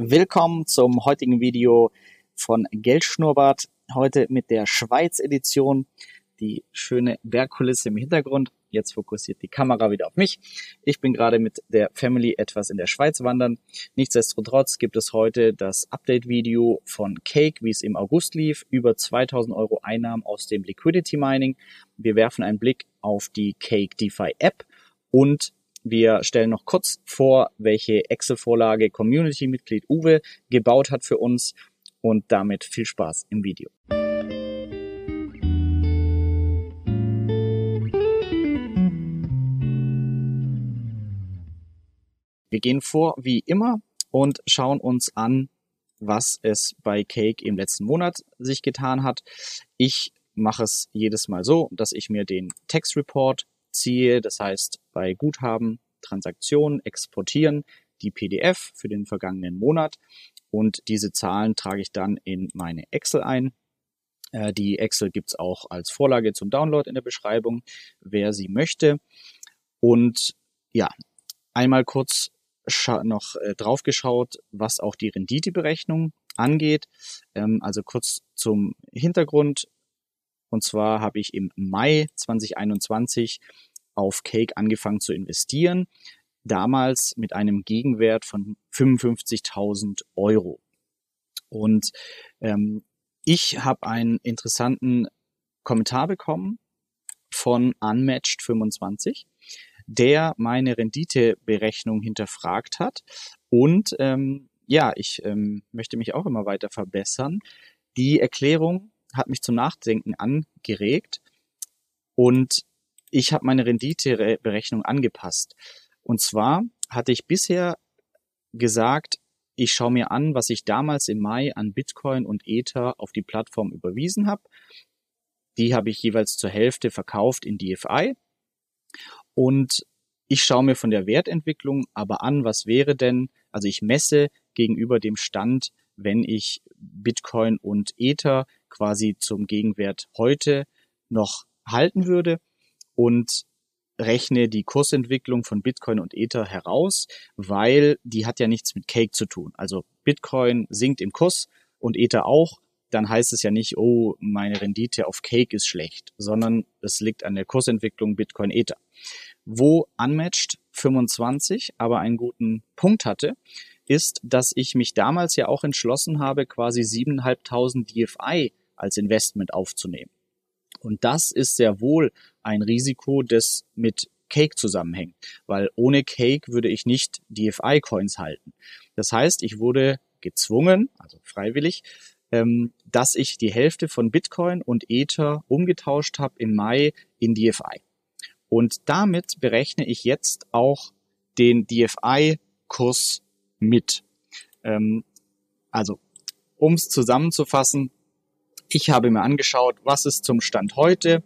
Willkommen zum heutigen Video von Geldschnurrbart. Heute mit der Schweiz-Edition. Die schöne Bergkulisse im Hintergrund. Jetzt fokussiert die Kamera wieder auf mich. Ich bin gerade mit der Family etwas in der Schweiz wandern. Nichtsdestotrotz gibt es heute das Update-Video von Cake, wie es im August lief. Über 2000 Euro Einnahmen aus dem Liquidity Mining. Wir werfen einen Blick auf die Cake DeFi App und wir stellen noch kurz vor, welche Excel-Vorlage Community-Mitglied Uwe gebaut hat für uns und damit viel Spaß im Video. Wir gehen vor wie immer und schauen uns an, was es bei Cake im letzten Monat sich getan hat. Ich mache es jedes Mal so, dass ich mir den Text Report ziehe, das heißt bei Guthaben, Transaktionen exportieren die PDF für den vergangenen Monat und diese Zahlen trage ich dann in meine Excel ein. Äh, die Excel gibt's auch als Vorlage zum Download in der Beschreibung, wer sie möchte. Und ja, einmal kurz noch äh, drauf geschaut, was auch die Renditeberechnung angeht. Ähm, also kurz zum Hintergrund. Und zwar habe ich im Mai 2021 auf Cake angefangen zu investieren. Damals mit einem Gegenwert von 55.000 Euro. Und ähm, ich habe einen interessanten Kommentar bekommen von Unmatched25, der meine Renditeberechnung hinterfragt hat. Und ähm, ja, ich ähm, möchte mich auch immer weiter verbessern. Die Erklärung hat mich zum Nachdenken angeregt. Und ich habe meine Renditeberechnung angepasst. Und zwar hatte ich bisher gesagt, ich schaue mir an, was ich damals im Mai an Bitcoin und Ether auf die Plattform überwiesen habe. Die habe ich jeweils zur Hälfte verkauft in DFI. Und ich schaue mir von der Wertentwicklung aber an, was wäre denn, also ich messe gegenüber dem Stand, wenn ich Bitcoin und Ether quasi zum Gegenwert heute noch halten würde und rechne die Kursentwicklung von Bitcoin und Ether heraus, weil die hat ja nichts mit Cake zu tun. Also Bitcoin sinkt im Kurs und Ether auch, dann heißt es ja nicht, oh, meine Rendite auf Cake ist schlecht, sondern es liegt an der Kursentwicklung Bitcoin Ether. Wo Unmatched 25 aber einen guten Punkt hatte, ist, dass ich mich damals ja auch entschlossen habe, quasi 7.500 DFI als Investment aufzunehmen. Und das ist sehr wohl ein Risiko, das mit Cake zusammenhängt, weil ohne Cake würde ich nicht DFI-Coins halten. Das heißt, ich wurde gezwungen, also freiwillig, ähm, dass ich die Hälfte von Bitcoin und Ether umgetauscht habe im Mai in DFI. Und damit berechne ich jetzt auch den DFI-Kurs mit. Ähm, also, um es zusammenzufassen, ich habe mir angeschaut, was ist zum Stand heute.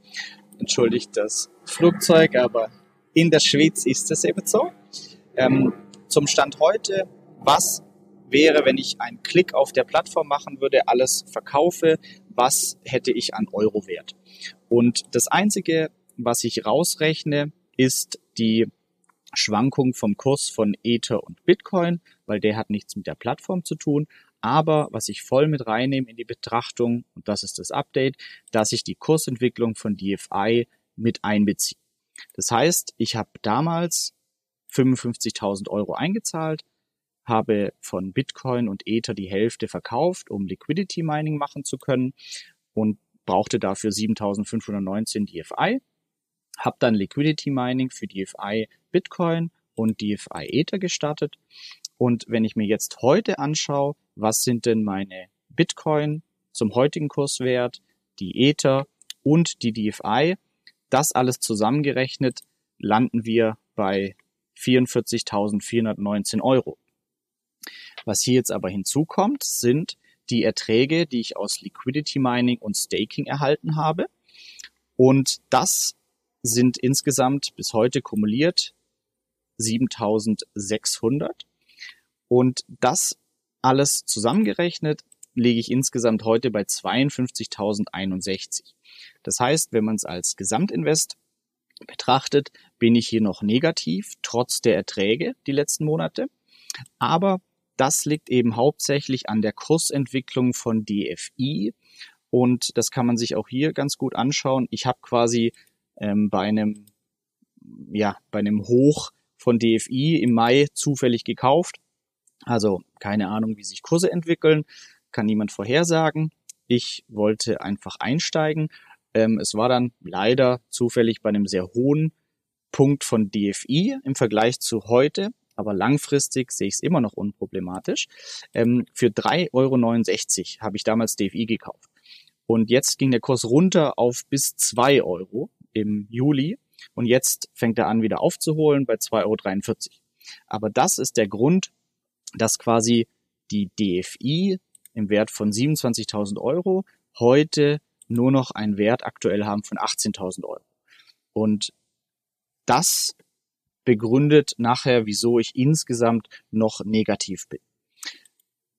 Entschuldigt das Flugzeug, aber in der Schweiz ist es eben so. Ähm, zum Stand heute, was wäre, wenn ich einen Klick auf der Plattform machen würde, alles verkaufe, was hätte ich an Euro wert? Und das Einzige, was ich rausrechne, ist die Schwankung vom Kurs von Ether und Bitcoin, weil der hat nichts mit der Plattform zu tun. Aber was ich voll mit reinnehme in die Betrachtung, und das ist das Update, dass ich die Kursentwicklung von DFI mit einbeziehe. Das heißt, ich habe damals 55.000 Euro eingezahlt, habe von Bitcoin und Ether die Hälfte verkauft, um Liquidity Mining machen zu können und brauchte dafür 7.519 DFI, habe dann Liquidity Mining für DFI Bitcoin und DFI Ether gestartet und wenn ich mir jetzt heute anschaue, was sind denn meine Bitcoin zum heutigen Kurswert, die Ether und die DFI, das alles zusammengerechnet, landen wir bei 44.419 Euro. Was hier jetzt aber hinzukommt, sind die Erträge, die ich aus Liquidity Mining und Staking erhalten habe. Und das sind insgesamt bis heute kumuliert 7600. Und das alles zusammengerechnet liege ich insgesamt heute bei 52.061. Das heißt, wenn man es als Gesamtinvest betrachtet, bin ich hier noch negativ, trotz der Erträge die letzten Monate. Aber das liegt eben hauptsächlich an der Kursentwicklung von DFI und das kann man sich auch hier ganz gut anschauen. Ich habe quasi ähm, bei einem ja bei einem Hoch von DFI im Mai zufällig gekauft. Also keine Ahnung, wie sich Kurse entwickeln, kann niemand vorhersagen. Ich wollte einfach einsteigen. Ähm, es war dann leider zufällig bei einem sehr hohen Punkt von DFI im Vergleich zu heute, aber langfristig sehe ich es immer noch unproblematisch. Ähm, für 3,69 Euro habe ich damals DFI gekauft. Und jetzt ging der Kurs runter auf bis 2 Euro im Juli. Und jetzt fängt er an, wieder aufzuholen bei 2,43 Euro. Aber das ist der Grund, dass quasi die DFI im Wert von 27.000 Euro heute nur noch einen Wert aktuell haben von 18.000 Euro. Und das begründet nachher, wieso ich insgesamt noch negativ bin.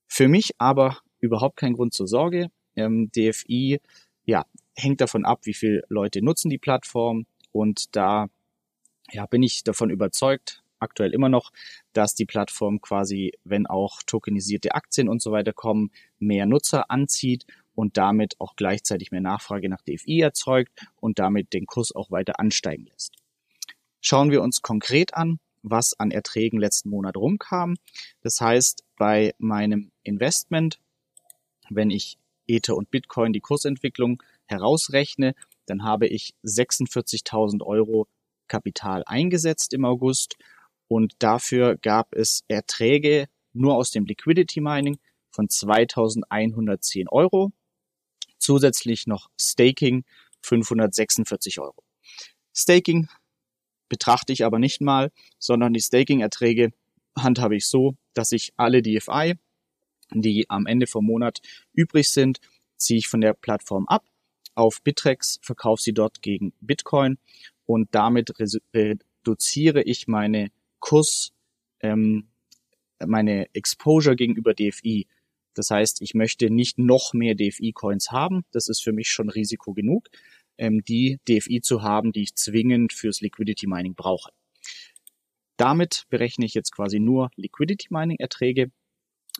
Für mich aber überhaupt kein Grund zur Sorge. Ähm, DFI, ja, hängt davon ab, wie viele Leute nutzen die Plattform. Und da, ja, bin ich davon überzeugt, aktuell immer noch, dass die Plattform quasi, wenn auch tokenisierte Aktien und so weiter kommen, mehr Nutzer anzieht und damit auch gleichzeitig mehr Nachfrage nach DFI erzeugt und damit den Kurs auch weiter ansteigen lässt. Schauen wir uns konkret an, was an Erträgen letzten Monat rumkam. Das heißt, bei meinem Investment, wenn ich Ether und Bitcoin die Kursentwicklung herausrechne, dann habe ich 46.000 Euro Kapital eingesetzt im August und dafür gab es Erträge nur aus dem Liquidity Mining von 2.110 Euro, zusätzlich noch Staking 546 Euro. Staking betrachte ich aber nicht mal, sondern die Staking-Erträge handhabe ich so, dass ich alle DFI, die am Ende vom Monat übrig sind, ziehe ich von der Plattform ab auf Bittrex, verkaufe sie dort gegen Bitcoin und damit reduziere ich meine Kurs, ähm, meine Exposure gegenüber DFI. Das heißt, ich möchte nicht noch mehr DFI-Coins haben. Das ist für mich schon Risiko genug ähm, die DFI zu haben, die ich zwingend fürs Liquidity Mining brauche. Damit berechne ich jetzt quasi nur Liquidity Mining Erträge.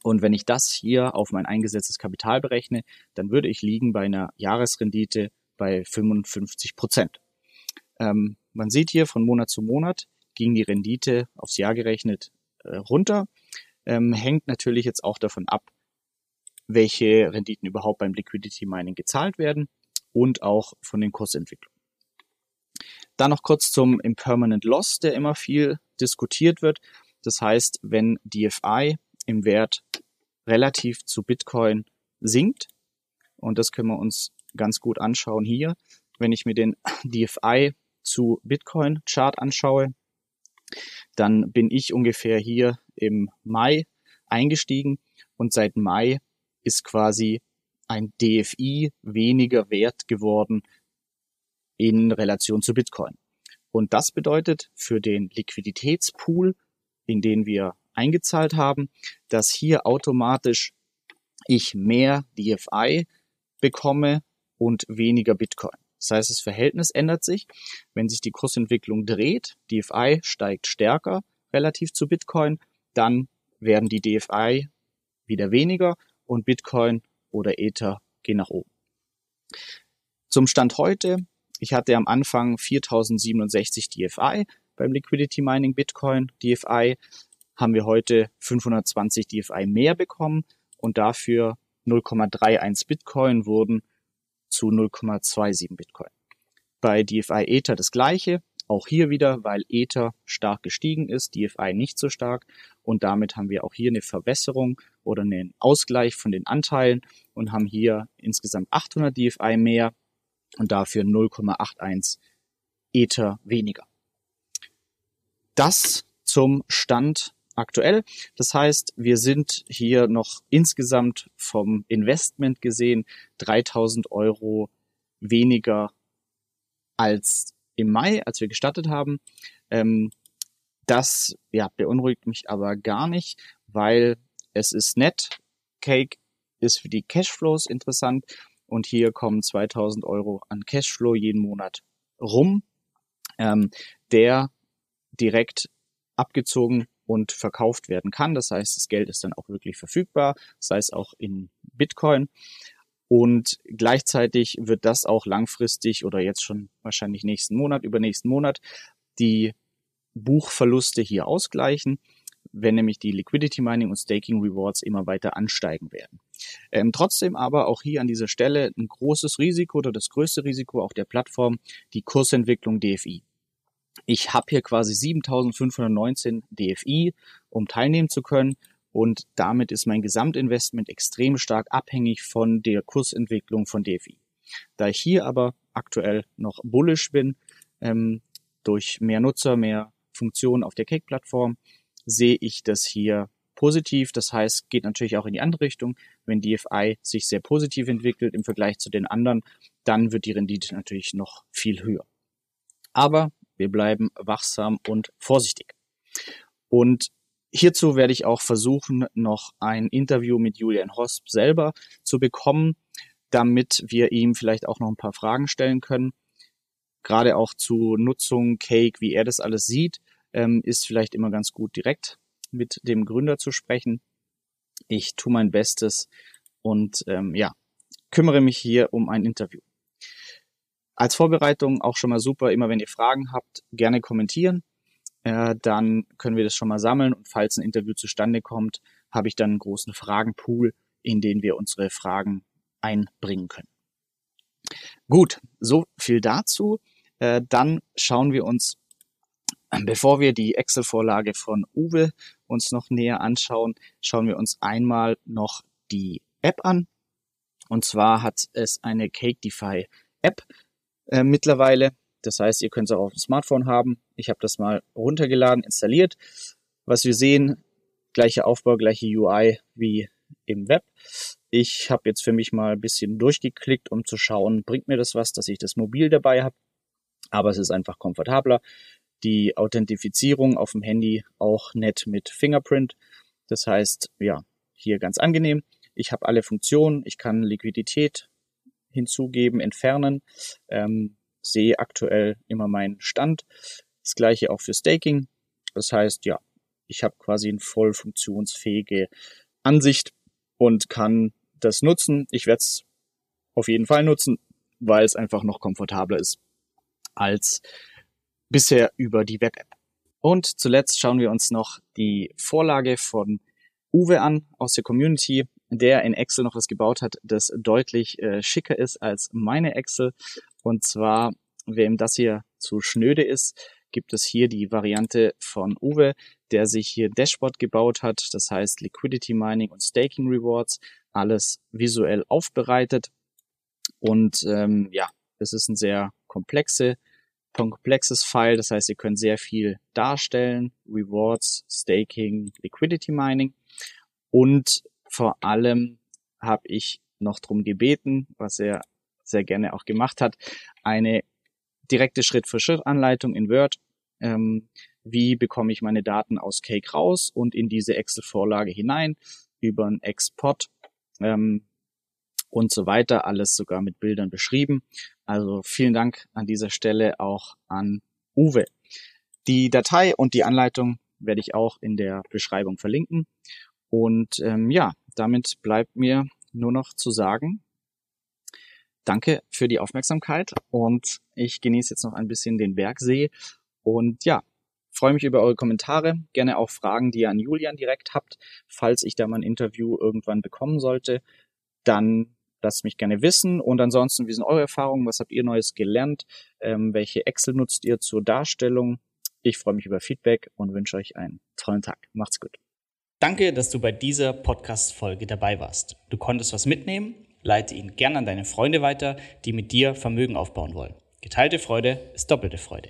Und wenn ich das hier auf mein eingesetztes Kapital berechne, dann würde ich liegen bei einer Jahresrendite bei 55 Prozent. Ähm, man sieht hier von Monat zu Monat ging die Rendite aufs Jahr gerechnet äh, runter. Ähm, hängt natürlich jetzt auch davon ab, welche Renditen überhaupt beim Liquidity Mining gezahlt werden und auch von den Kursentwicklungen. Dann noch kurz zum Impermanent Loss, der immer viel diskutiert wird. Das heißt, wenn DFI im Wert relativ zu Bitcoin sinkt, und das können wir uns ganz gut anschauen hier, wenn ich mir den DFI zu Bitcoin Chart anschaue, dann bin ich ungefähr hier im Mai eingestiegen und seit Mai ist quasi ein DFI weniger wert geworden in Relation zu Bitcoin. Und das bedeutet für den Liquiditätspool, in den wir eingezahlt haben, dass hier automatisch ich mehr DFI bekomme und weniger Bitcoin. Das heißt, das Verhältnis ändert sich. Wenn sich die Kursentwicklung dreht, DFI steigt stärker relativ zu Bitcoin, dann werden die DFI wieder weniger und Bitcoin oder Ether gehen nach oben. Zum Stand heute, ich hatte am Anfang 4067 DFI beim Liquidity Mining Bitcoin DFI, haben wir heute 520 DFI mehr bekommen und dafür 0,31 Bitcoin wurden zu 0,27 Bitcoin. Bei DFI Ether das gleiche, auch hier wieder, weil Ether stark gestiegen ist, DFI nicht so stark und damit haben wir auch hier eine Verbesserung oder einen Ausgleich von den Anteilen und haben hier insgesamt 800 DFI mehr und dafür 0,81 Ether weniger. Das zum Stand aktuell. Das heißt, wir sind hier noch insgesamt vom Investment gesehen 3000 Euro weniger als im Mai, als wir gestartet haben. Ähm, das ja, beunruhigt mich aber gar nicht, weil es ist nett. Cake ist für die Cashflows interessant und hier kommen 2000 Euro an Cashflow jeden Monat rum, ähm, der direkt abgezogen und verkauft werden kann. Das heißt, das Geld ist dann auch wirklich verfügbar, sei es auch in Bitcoin. Und gleichzeitig wird das auch langfristig oder jetzt schon wahrscheinlich nächsten Monat, übernächsten Monat die Buchverluste hier ausgleichen, wenn nämlich die Liquidity Mining und Staking Rewards immer weiter ansteigen werden. Ähm, trotzdem aber auch hier an dieser Stelle ein großes Risiko oder das größte Risiko auf der Plattform, die Kursentwicklung DFI. Ich habe hier quasi 7519 DFI, um teilnehmen zu können und damit ist mein Gesamtinvestment extrem stark abhängig von der Kursentwicklung von DFI. Da ich hier aber aktuell noch bullish bin, ähm, durch mehr Nutzer, mehr Funktionen auf der Cake-Plattform, sehe ich das hier positiv. Das heißt, geht natürlich auch in die andere Richtung. Wenn DFI sich sehr positiv entwickelt im Vergleich zu den anderen, dann wird die Rendite natürlich noch viel höher. Aber wir bleiben wachsam und vorsichtig. Und hierzu werde ich auch versuchen, noch ein Interview mit Julian Hosp selber zu bekommen, damit wir ihm vielleicht auch noch ein paar Fragen stellen können. Gerade auch zu Nutzung, Cake, wie er das alles sieht, ähm, ist vielleicht immer ganz gut direkt mit dem Gründer zu sprechen. Ich tue mein Bestes und ähm, ja, kümmere mich hier um ein Interview. Als Vorbereitung auch schon mal super, immer wenn ihr Fragen habt, gerne kommentieren. Äh, dann können wir das schon mal sammeln und falls ein Interview zustande kommt, habe ich dann einen großen Fragenpool, in den wir unsere Fragen einbringen können. Gut, so viel dazu. Äh, dann schauen wir uns, bevor wir die Excel-Vorlage von Uwe uns noch näher anschauen, schauen wir uns einmal noch die App an. Und zwar hat es eine CakeDeFi App äh, mittlerweile. Das heißt, ihr könnt es auch auf dem Smartphone haben. Ich habe das mal runtergeladen, installiert. Was wir sehen, gleiche Aufbau, gleiche UI wie im Web. Ich habe jetzt für mich mal ein bisschen durchgeklickt, um zu schauen, bringt mir das was, dass ich das mobil dabei habe. Aber es ist einfach komfortabler. Die Authentifizierung auf dem Handy auch nett mit Fingerprint. Das heißt, ja, hier ganz angenehm. Ich habe alle Funktionen. Ich kann Liquidität hinzugeben, entfernen. Ähm, sehe aktuell immer meinen Stand. Das gleiche auch für Staking. Das heißt, ja, ich habe quasi eine voll funktionsfähige Ansicht und kann das nutzen. Ich werde es auf jeden Fall nutzen, weil es einfach noch komfortabler ist als bisher über die Web-App. Und zuletzt schauen wir uns noch die Vorlage von Uwe an aus der Community der in Excel noch was gebaut hat, das deutlich äh, schicker ist als meine Excel. Und zwar, wem das hier zu schnöde ist, gibt es hier die Variante von Uwe, der sich hier Dashboard gebaut hat. Das heißt Liquidity Mining und Staking Rewards, alles visuell aufbereitet. Und ähm, ja, es ist ein sehr komplexe, komplexes File. Das heißt, ihr könnt sehr viel darstellen. Rewards, Staking, Liquidity Mining. Und vor allem habe ich noch drum gebeten, was er sehr gerne auch gemacht hat, eine direkte Schritt-für-Schritt-Anleitung in Word. Ähm, wie bekomme ich meine Daten aus Cake raus und in diese Excel-Vorlage hinein über einen Export ähm, und so weiter. Alles sogar mit Bildern beschrieben. Also vielen Dank an dieser Stelle auch an Uwe. Die Datei und die Anleitung werde ich auch in der Beschreibung verlinken. Und ähm, ja, damit bleibt mir nur noch zu sagen, danke für die Aufmerksamkeit und ich genieße jetzt noch ein bisschen den Bergsee und ja, freue mich über eure Kommentare, gerne auch Fragen, die ihr an Julian direkt habt, falls ich da mal ein Interview irgendwann bekommen sollte, dann lasst mich gerne wissen und ansonsten, wie sind eure Erfahrungen, was habt ihr Neues gelernt, ähm, welche Excel nutzt ihr zur Darstellung? Ich freue mich über Feedback und wünsche euch einen tollen Tag. Macht's gut. Danke, dass du bei dieser Podcast-Folge dabei warst. Du konntest was mitnehmen? Leite ihn gern an deine Freunde weiter, die mit dir Vermögen aufbauen wollen. Geteilte Freude ist doppelte Freude.